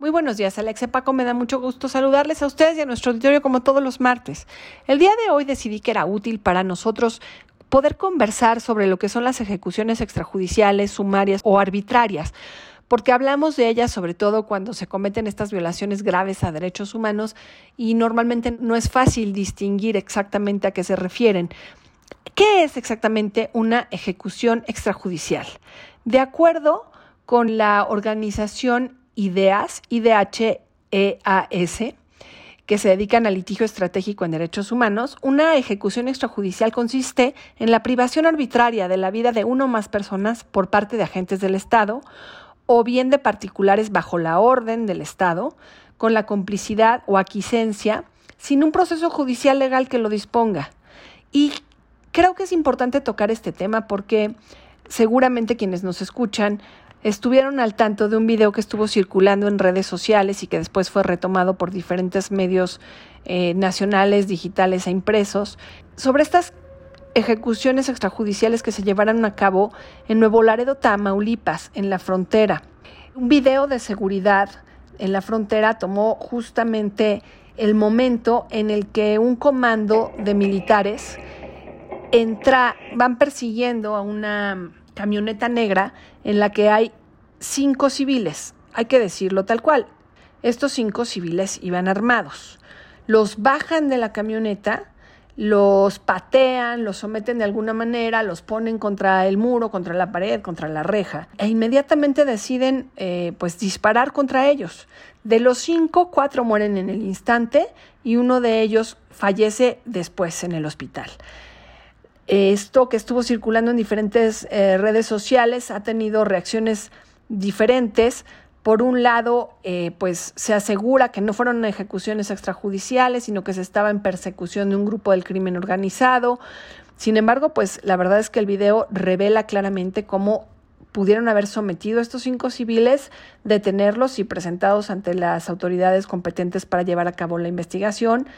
Muy buenos días, Alexia Paco. Me da mucho gusto saludarles a ustedes y a nuestro auditorio como todos los martes. El día de hoy decidí que era útil para nosotros poder conversar sobre lo que son las ejecuciones extrajudiciales, sumarias o arbitrarias, porque hablamos de ellas sobre todo cuando se cometen estas violaciones graves a derechos humanos y normalmente no es fácil distinguir exactamente a qué se refieren. ¿Qué es exactamente una ejecución extrajudicial? De acuerdo con la organización IDEAS, IDHEAS, que se dedican al litigio estratégico en derechos humanos, una ejecución extrajudicial consiste en la privación arbitraria de la vida de uno o más personas por parte de agentes del Estado o bien de particulares bajo la orden del Estado, con la complicidad o aquiescencia, sin un proceso judicial legal que lo disponga. Y creo que es importante tocar este tema porque seguramente quienes nos escuchan estuvieron al tanto de un video que estuvo circulando en redes sociales y que después fue retomado por diferentes medios eh, nacionales, digitales e impresos, sobre estas ejecuciones extrajudiciales que se llevaron a cabo en Nuevo Laredo, Tamaulipas, en la frontera. Un video de seguridad en la frontera tomó justamente el momento en el que un comando de militares entra, van persiguiendo a una camioneta negra en la que hay cinco civiles, hay que decirlo tal cual. Estos cinco civiles iban armados. Los bajan de la camioneta, los patean, los someten de alguna manera, los ponen contra el muro, contra la pared, contra la reja, e inmediatamente deciden eh, pues disparar contra ellos. De los cinco, cuatro mueren en el instante y uno de ellos fallece después en el hospital. Esto que estuvo circulando en diferentes eh, redes sociales ha tenido reacciones diferentes. Por un lado, eh, pues se asegura que no fueron ejecuciones extrajudiciales, sino que se estaba en persecución de un grupo del crimen organizado. Sin embargo, pues la verdad es que el video revela claramente cómo pudieron haber sometido a estos cinco civiles, detenerlos y presentados ante las autoridades competentes para llevar a cabo la investigación,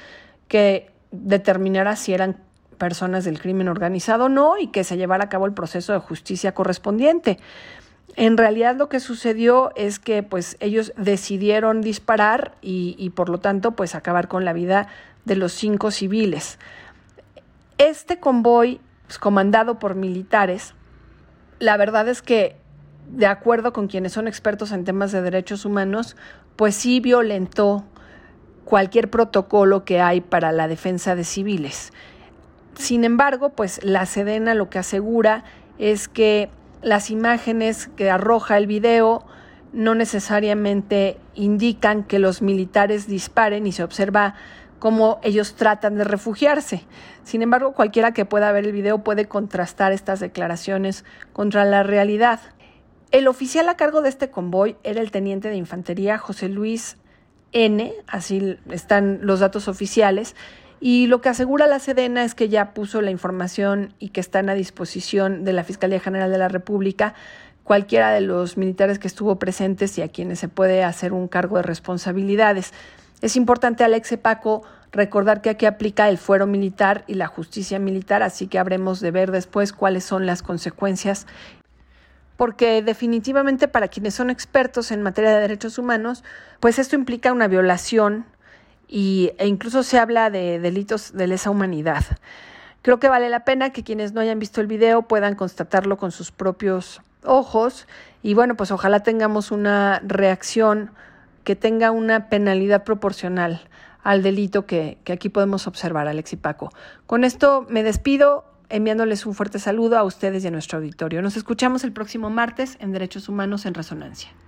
que determinara si eran personas del crimen organizado no y que se llevara a cabo el proceso de justicia correspondiente. En realidad lo que sucedió es que pues ellos decidieron disparar y, y por lo tanto pues acabar con la vida de los cinco civiles. Este convoy pues, comandado por militares, la verdad es que de acuerdo con quienes son expertos en temas de derechos humanos, pues sí violentó cualquier protocolo que hay para la defensa de civiles. Sin embargo, pues la Sedena lo que asegura es que las imágenes que arroja el video no necesariamente indican que los militares disparen y se observa cómo ellos tratan de refugiarse. Sin embargo, cualquiera que pueda ver el video puede contrastar estas declaraciones contra la realidad. El oficial a cargo de este convoy era el teniente de infantería José Luis N, así están los datos oficiales, y lo que asegura la Sedena es que ya puso la información y que están a disposición de la Fiscalía General de la República cualquiera de los militares que estuvo presentes y a quienes se puede hacer un cargo de responsabilidades. Es importante, Alexe Paco, recordar que aquí aplica el fuero militar y la justicia militar, así que habremos de ver después cuáles son las consecuencias porque definitivamente para quienes son expertos en materia de derechos humanos, pues esto implica una violación y, e incluso se habla de delitos de lesa humanidad. Creo que vale la pena que quienes no hayan visto el video puedan constatarlo con sus propios ojos y bueno, pues ojalá tengamos una reacción que tenga una penalidad proporcional al delito que, que aquí podemos observar, Alex y Paco. Con esto me despido enviándoles un fuerte saludo a ustedes y a nuestro auditorio. Nos escuchamos el próximo martes en Derechos Humanos en Resonancia.